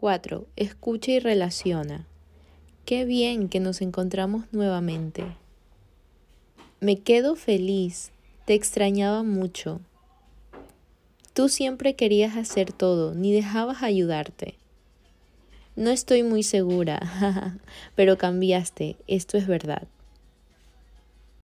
4. Escucha y relaciona. Qué bien que nos encontramos nuevamente. Me quedo feliz, te extrañaba mucho. Tú siempre querías hacer todo, ni dejabas ayudarte. No estoy muy segura, pero cambiaste, esto es verdad.